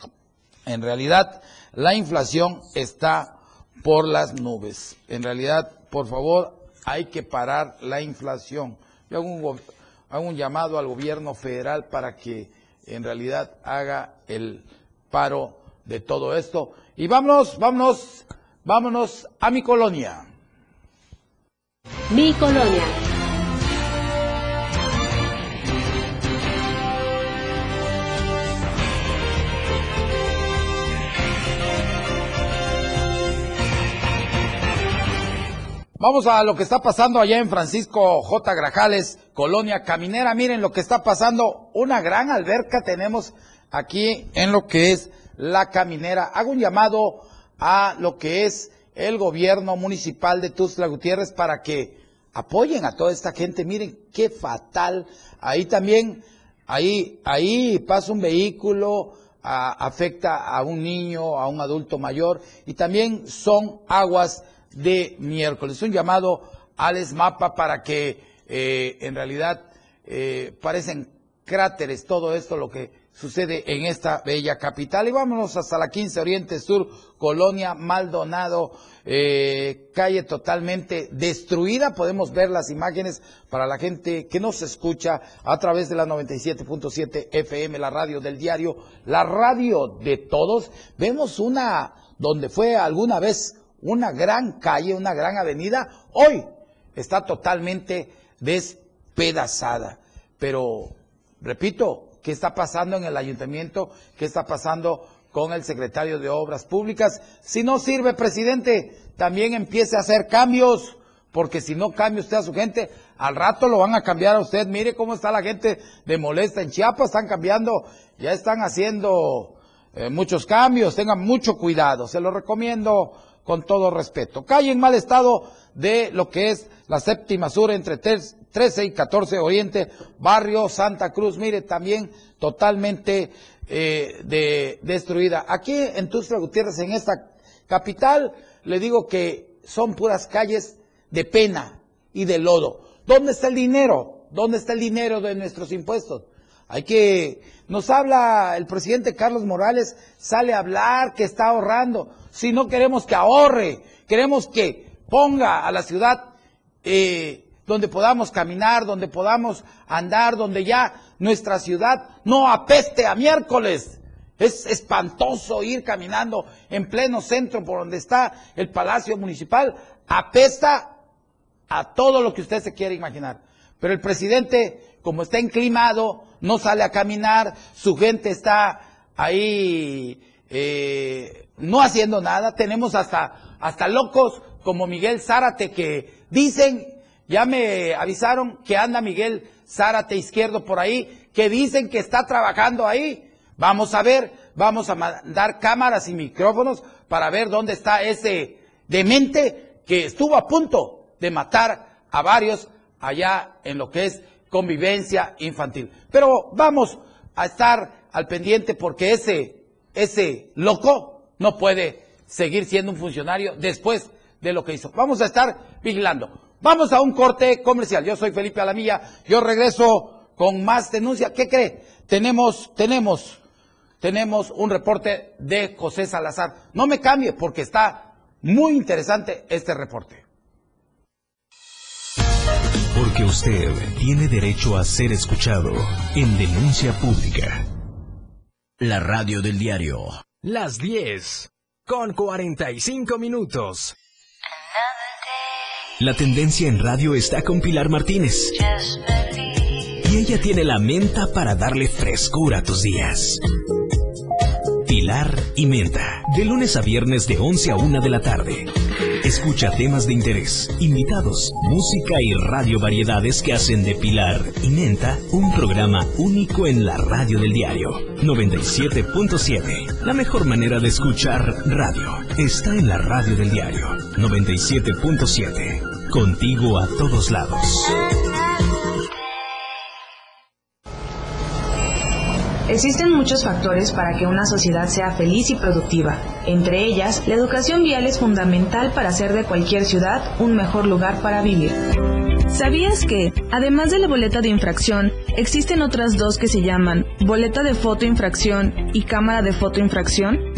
En realidad, la inflación está por las nubes. En realidad, por favor, hay que parar la inflación. Yo hago un, hago un llamado al gobierno federal para que en realidad haga el paro de todo esto. Y vámonos, vámonos, vámonos a mi colonia. Mi colonia. Vamos a lo que está pasando allá en Francisco J. Grajales, Colonia Caminera. Miren lo que está pasando. Una gran alberca tenemos aquí en lo que es la Caminera. Hago un llamado a lo que es el gobierno municipal de Tuxtla Gutiérrez para que apoyen a toda esta gente. Miren qué fatal. Ahí también, ahí, ahí pasa un vehículo, afecta a un niño, a un adulto mayor y también son aguas de miércoles. Un llamado al ESMAPA para que eh, en realidad eh, parecen cráteres todo esto lo que sucede en esta bella capital. Y vámonos hasta la 15 Oriente Sur, Colonia Maldonado, eh, calle totalmente destruida. Podemos ver las imágenes para la gente que nos escucha a través de la 97.7 FM, la radio del diario, la radio de todos. Vemos una donde fue alguna vez una gran calle, una gran avenida, hoy está totalmente despedazada. Pero, repito, ¿qué está pasando en el ayuntamiento? ¿Qué está pasando con el secretario de Obras Públicas? Si no sirve, presidente, también empiece a hacer cambios, porque si no cambia usted a su gente, al rato lo van a cambiar a usted. Mire cómo está la gente de molesta en Chiapas, están cambiando, ya están haciendo eh, muchos cambios, tengan mucho cuidado, se lo recomiendo con todo respeto. Calle en mal estado de lo que es la séptima sur entre 13 y 14 Oriente, barrio Santa Cruz, mire, también totalmente eh, de, destruida. Aquí en Tuxtla Gutiérrez, en esta capital, le digo que son puras calles de pena y de lodo. ¿Dónde está el dinero? ¿Dónde está el dinero de nuestros impuestos? Hay que, nos habla el presidente Carlos Morales, sale a hablar que está ahorrando. Si no queremos que ahorre, queremos que ponga a la ciudad eh, donde podamos caminar, donde podamos andar, donde ya nuestra ciudad no apeste a miércoles. Es espantoso ir caminando en pleno centro por donde está el Palacio Municipal. Apesta a todo lo que usted se quiere imaginar. Pero el presidente, como está enclimado, no sale a caminar, su gente está ahí eh, no haciendo nada. Tenemos hasta, hasta locos como Miguel Zárate que dicen, ya me avisaron que anda Miguel Zárate izquierdo por ahí, que dicen que está trabajando ahí. Vamos a ver, vamos a mandar cámaras y micrófonos para ver dónde está ese demente que estuvo a punto de matar a varios allá en lo que es convivencia infantil. Pero vamos a estar al pendiente porque ese, ese loco no puede seguir siendo un funcionario después de lo que hizo. Vamos a estar vigilando. Vamos a un corte comercial. Yo soy Felipe Alamilla. Yo regreso con más denuncia. ¿Qué cree? Tenemos, tenemos, tenemos un reporte de José Salazar. No me cambie porque está muy interesante este reporte. Porque usted tiene derecho a ser escuchado en denuncia pública. La radio del diario. Las 10 con 45 minutos. La tendencia en radio está con Pilar Martínez. Y ella tiene la menta para darle frescura a tus días. Pilar y Menta, de lunes a viernes de 11 a 1 de la tarde. Escucha temas de interés, invitados, música y radio variedades que hacen de Pilar y Menta un programa único en la radio del diario 97.7. La mejor manera de escuchar radio está en la radio del diario 97.7. Contigo a todos lados. Existen muchos factores para que una sociedad sea feliz y productiva. Entre ellas, la educación vial es fundamental para hacer de cualquier ciudad un mejor lugar para vivir. ¿Sabías que, además de la boleta de infracción, existen otras dos que se llaman boleta de fotoinfracción y cámara de fotoinfracción?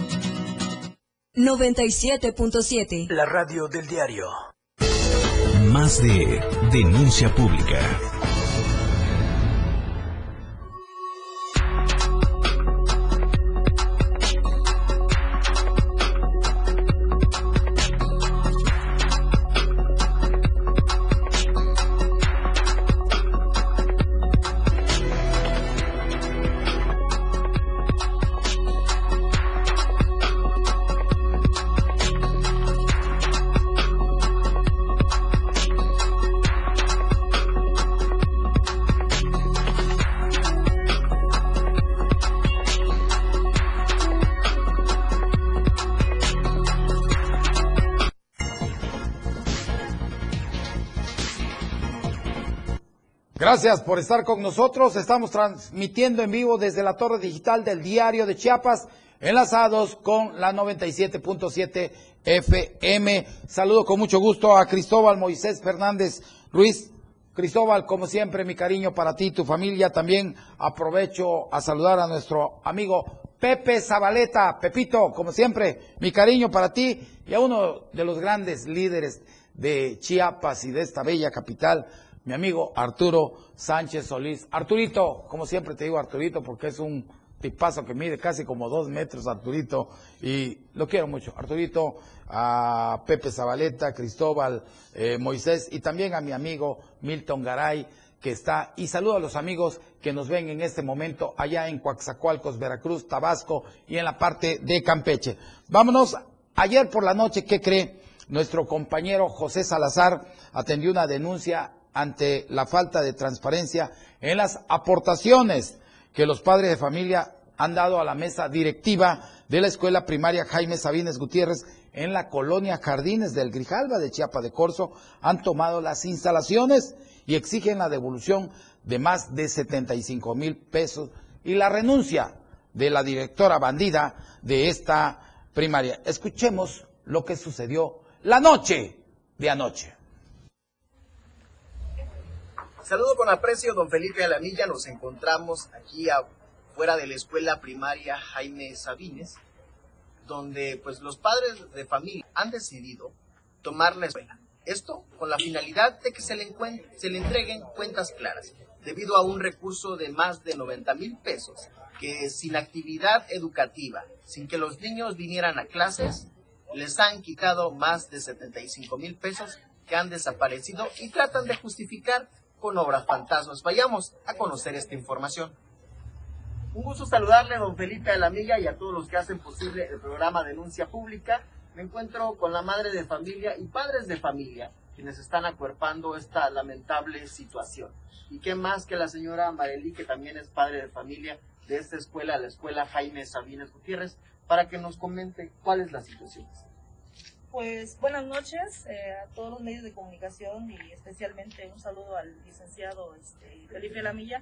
97.7. La radio del diario. Más de denuncia pública. Gracias por estar con nosotros. Estamos transmitiendo en vivo desde la torre digital del diario de Chiapas, enlazados con la 97.7 FM. Saludo con mucho gusto a Cristóbal Moisés Fernández Ruiz. Cristóbal, como siempre, mi cariño para ti y tu familia. También aprovecho a saludar a nuestro amigo Pepe Zabaleta. Pepito, como siempre, mi cariño para ti y a uno de los grandes líderes de Chiapas y de esta bella capital, mi amigo Arturo Sánchez Solís. Arturito, como siempre te digo Arturito, porque es un tipazo que mide casi como dos metros, Arturito, y lo quiero mucho. Arturito, a Pepe Zabaleta, Cristóbal, eh, Moisés, y también a mi amigo Milton Garay, que está, y saludo a los amigos que nos ven en este momento allá en Coaxacualcos, Veracruz, Tabasco y en la parte de Campeche. Vámonos, ayer por la noche, ¿qué cree? Nuestro compañero José Salazar atendió una denuncia ante la falta de transparencia en las aportaciones que los padres de familia han dado a la mesa directiva de la escuela primaria Jaime Sabines Gutiérrez en la colonia Jardines del Grijalva de Chiapa de Corzo, han tomado las instalaciones y exigen la devolución de más de 75 mil pesos y la renuncia de la directora bandida de esta primaria. Escuchemos lo que sucedió la noche de anoche. Saludo con aprecio, don Felipe Alamilla. Nos encontramos aquí afuera de la escuela primaria Jaime Sabines, donde pues los padres de familia han decidido tomar la escuela. Esto con la finalidad de que se le, se le entreguen cuentas claras, debido a un recurso de más de 90 mil pesos, que sin actividad educativa, sin que los niños vinieran a clases, les han quitado más de 75 mil pesos que han desaparecido y tratan de justificar con obras fantasmas. Vayamos a conocer esta información. Un gusto saludarle don Felipe Alamilla y a todos los que hacen posible el programa Denuncia Pública. Me encuentro con la madre de familia y padres de familia quienes están acuerpando esta lamentable situación. Y qué más que la señora Marelí, que también es padre de familia de esta escuela, la escuela Jaime Sabines Gutiérrez, para que nos comente cuál es la situación. Pues buenas noches eh, a todos los medios de comunicación y especialmente un saludo al licenciado este, Felipe Lamilla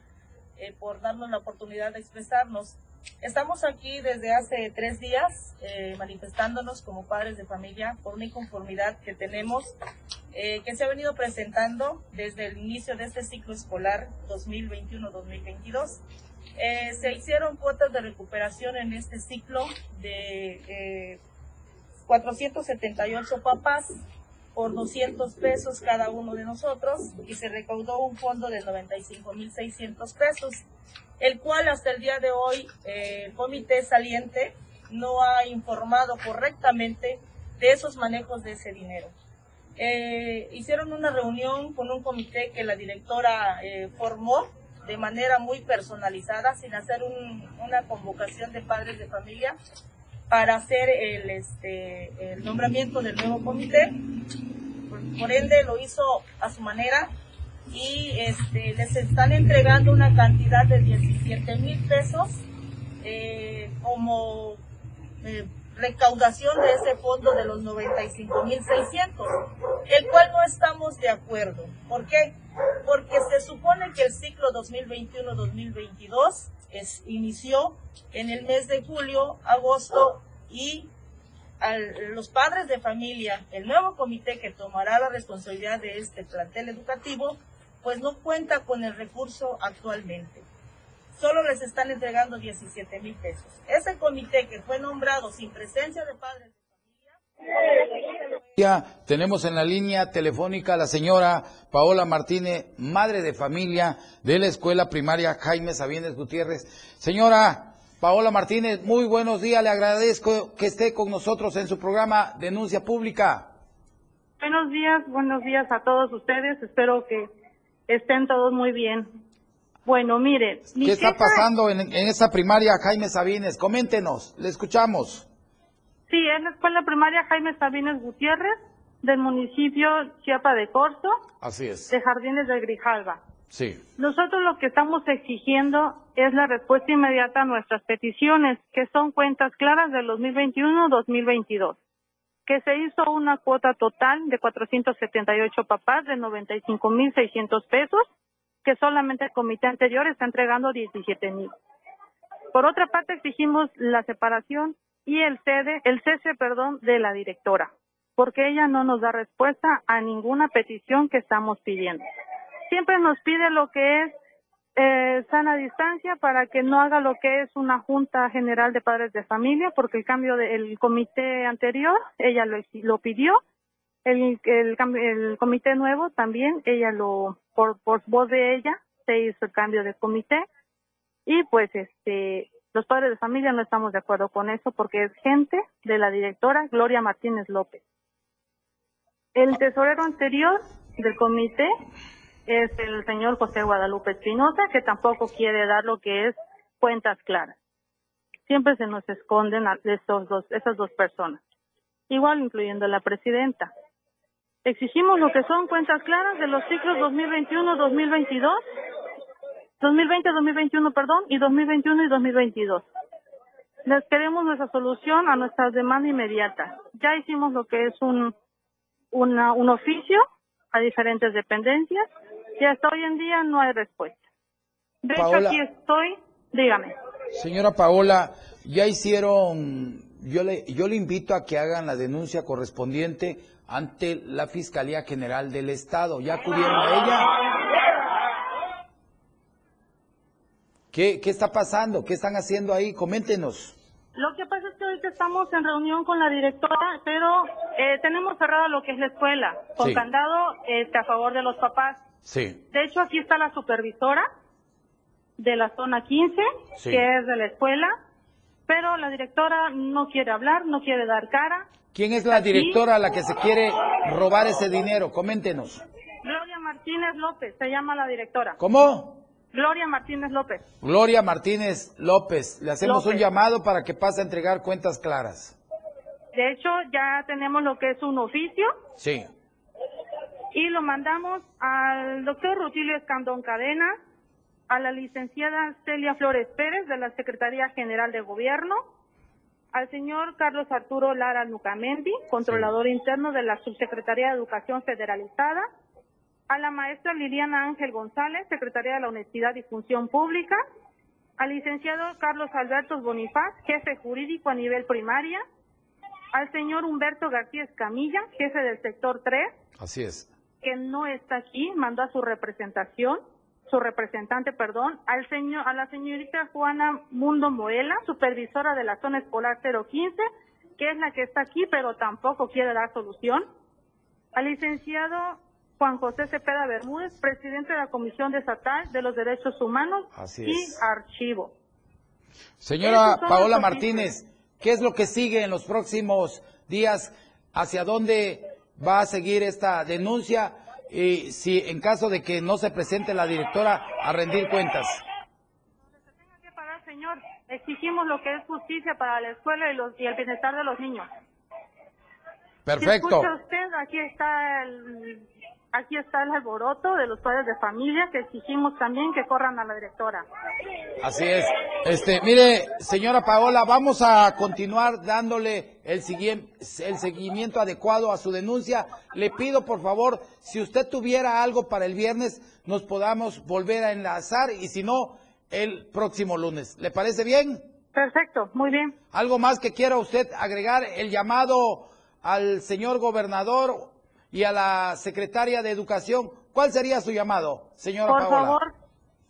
eh, por darnos la oportunidad de expresarnos. Estamos aquí desde hace tres días eh, manifestándonos como padres de familia por una inconformidad que tenemos que se ha venido presentando desde el inicio de este ciclo escolar 2021-2022. se hicieron cuotas de recuperación en este ciclo de 478 papás por 200 pesos cada uno de nosotros y se recaudó un fondo de 95.600 pesos, el cual hasta el día de hoy eh, el comité saliente no ha informado correctamente de esos manejos de ese dinero. Eh, hicieron una reunión con un comité que la directora eh, formó de manera muy personalizada, sin hacer una convocación de padres de familia, para hacer el, este, el nombramiento del nuevo comité. Por, ende lo hizo a su manera y este, les están entregando una cantidad de 17 mil pesos eh, como eh, recaudación de ese fondo de los 95 mil 600, el cual no estamos de acuerdo. ¿Por qué? Porque se supone que el ciclo 2021-2022 inició en el mes de julio, agosto y a los padres de familia, el nuevo comité que tomará la responsabilidad de este plantel educativo, pues no cuenta con el recurso actualmente. Solo les están entregando 17 mil pesos. Ese comité que fue nombrado sin presencia de padres. Tenemos en la línea telefónica a la señora Paola Martínez, madre de familia de la escuela primaria Jaime Sabines Gutiérrez. Señora, Paola Martínez, muy buenos días. Le agradezco que esté con nosotros en su programa Denuncia Pública. Buenos días, buenos días a todos ustedes. Espero que estén todos muy bien. Bueno, mire. ¿Qué está pasando en, esa primaria Jaime Sabines? Coméntenos, le escuchamos. Sí, es la escuela primaria Jaime Sabines Gutiérrez del municipio Chiapa de Corzo. Así es. De Jardines de Grijalva. Sí. Nosotros lo que estamos exigiendo es la respuesta inmediata a nuestras peticiones, que son cuentas claras del 2021-2022, que se hizo una cuota total de 478 papás de 95.600 pesos, que solamente el comité anterior está entregando 17.000. Por otra parte, exigimos la separación y el cede, el cese, perdón, de la directora, porque ella no nos da respuesta a ninguna petición que estamos pidiendo. Siempre nos pide lo que es eh, sana distancia para que no haga lo que es una junta general de padres de familia, porque el cambio del comité anterior, ella lo, lo pidió, el, el, el comité nuevo también, ella lo, por, por voz de ella, se hizo el cambio de comité, y pues este, los padres de familia no estamos de acuerdo con eso porque es gente de la directora Gloria Martínez López. El tesorero anterior del comité es el señor José Guadalupe Espinosa, que tampoco quiere dar lo que es cuentas claras. Siempre se nos esconden a dos, esas dos personas, igual incluyendo la presidenta. Exigimos lo que son cuentas claras de los ciclos 2021-2022, 2020-2021, perdón, y 2021 y 2022. Les queremos nuestra solución a nuestra demanda inmediata. Ya hicimos lo que es un, una, un oficio a diferentes dependencias y hasta hoy en día no hay respuesta. De hecho, aquí estoy, dígame. Señora Paola, ya hicieron, yo le, yo le invito a que hagan la denuncia correspondiente ante la Fiscalía General del Estado. ¿Ya acudieron a ella? ¿Qué, ¿Qué está pasando? ¿Qué están haciendo ahí? Coméntenos. Lo que pasa es que ahorita estamos en reunión con la directora, pero eh, tenemos cerrada lo que es la escuela, con candado este, a favor de los papás. Sí. De hecho, aquí está la supervisora de la zona 15, que es de la escuela, pero la directora no quiere hablar, no quiere dar cara. ¿Quién es la directora a la que se quiere robar ese dinero? Coméntenos. Gloria Martínez López, se llama la directora. ¿Cómo? Gloria Martínez López. Gloria Martínez López. Le hacemos un llamado para que pase a entregar cuentas claras. De hecho, ya tenemos lo que es un oficio. Sí y lo mandamos al doctor Rutilio Escandón Cadena, a la licenciada Celia Flores Pérez de la Secretaría General de Gobierno, al señor Carlos Arturo Lara Nucamendi, controlador interno de la Subsecretaría de Educación Federalizada, a la maestra Liliana Ángel González, secretaria de la Honestidad y Función Pública, al licenciado Carlos Alberto Bonifaz, jefe jurídico a nivel primaria, al señor Humberto García Escamilla, jefe del sector 3, Así es. que no está aquí, mandó a su representación, su representante, perdón, al señor, a la señorita Juana Mundo Moela, supervisora de la zona escolar 015, que es la que está aquí, pero tampoco quiere dar solución, al licenciado Juan José Cepeda Bermúdez, presidente de la Comisión Estatal de los Derechos Humanos Así y es. Archivo. Señora Paola Martínez, ¿qué es lo que sigue en los próximos días? ¿Hacia dónde va a seguir esta denuncia? Y si en caso de que no se presente la directora a rendir cuentas. ¿Qué parar, señor? Exigimos lo que es justicia para la escuela y, los, y el bienestar de los niños. Si Perfecto. escucha usted, aquí está el aquí está el alboroto de los padres de familia que exigimos también que corran a la directora. Así es. Este, mire, señora Paola, vamos a continuar dándole el, el seguimiento adecuado a su denuncia. Le pido, por favor, si usted tuviera algo para el viernes, nos podamos volver a enlazar y si no, el próximo lunes. ¿Le parece bien? Perfecto, muy bien. ¿Algo más que quiera usted agregar? El llamado al señor gobernador y a la secretaria de Educación. ¿Cuál sería su llamado, señora Por Paola? favor,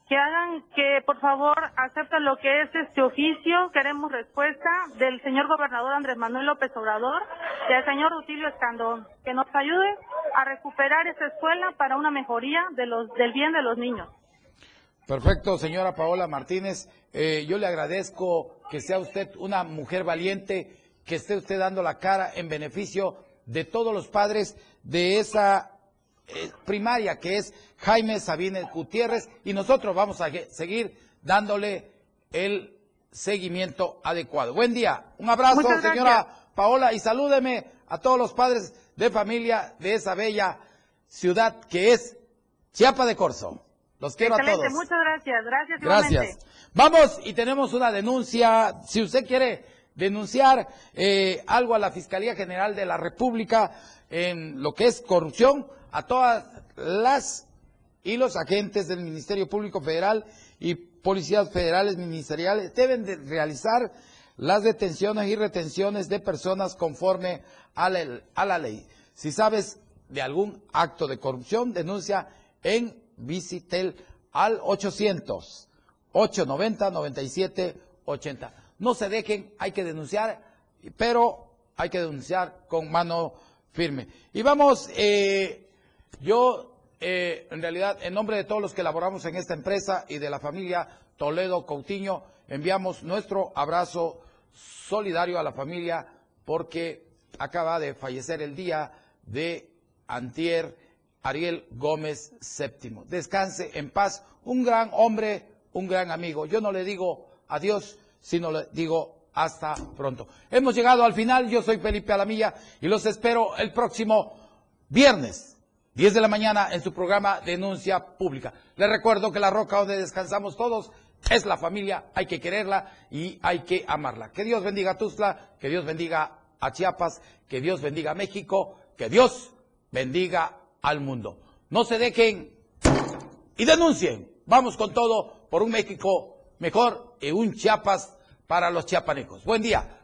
que hagan, que por favor acepten lo que es este oficio. Queremos respuesta del señor gobernador Andrés Manuel López Obrador y al señor Rutilio Escandón, que nos ayude a recuperar esa escuela para una mejoría de los, del bien de los niños. Perfecto, señora Paola Martínez. Eh, yo le agradezco que sea usted una mujer valiente, que esté usted dando la cara en beneficio de todos los padres de esa eh, primaria que es Jaime Sabines Gutiérrez y nosotros vamos a seguir dándole el seguimiento adecuado. Buen día, un abrazo, señora Paola, y salúdeme a todos los padres de familia de esa bella ciudad que es Chiapa de Corzo. Los quiero a todos. muchas gracias. Gracias, igualmente. Gracias. Vamos y tenemos una denuncia. Si usted quiere denunciar eh, algo a la Fiscalía General de la República en lo que es corrupción, a todas las y los agentes del Ministerio Público Federal y policías federales ministeriales deben de realizar las detenciones y retenciones de personas conforme a la, a la ley. Si sabes de algún acto de corrupción, denuncia en Visitel al 800 890 9780. No se dejen, hay que denunciar, pero hay que denunciar con mano firme. Y vamos, eh, yo eh, en realidad, en nombre de todos los que laboramos en esta empresa y de la familia Toledo Coutinho, enviamos nuestro abrazo solidario a la familia porque acaba de fallecer el día de Antier Ariel Gómez VII. Descanse en paz, un gran hombre, un gran amigo. Yo no le digo adiós, sino le digo hasta pronto. Hemos llegado al final, yo soy Felipe Alamilla y los espero el próximo viernes. 10 de la mañana en su programa Denuncia Pública. Les recuerdo que la roca donde descansamos todos es la familia, hay que quererla y hay que amarla. Que Dios bendiga a Tuzla, que Dios bendiga a Chiapas, que Dios bendiga a México, que Dios bendiga al mundo. No se dejen y denuncien. Vamos con todo por un México mejor y un Chiapas para los chiapanecos. Buen día.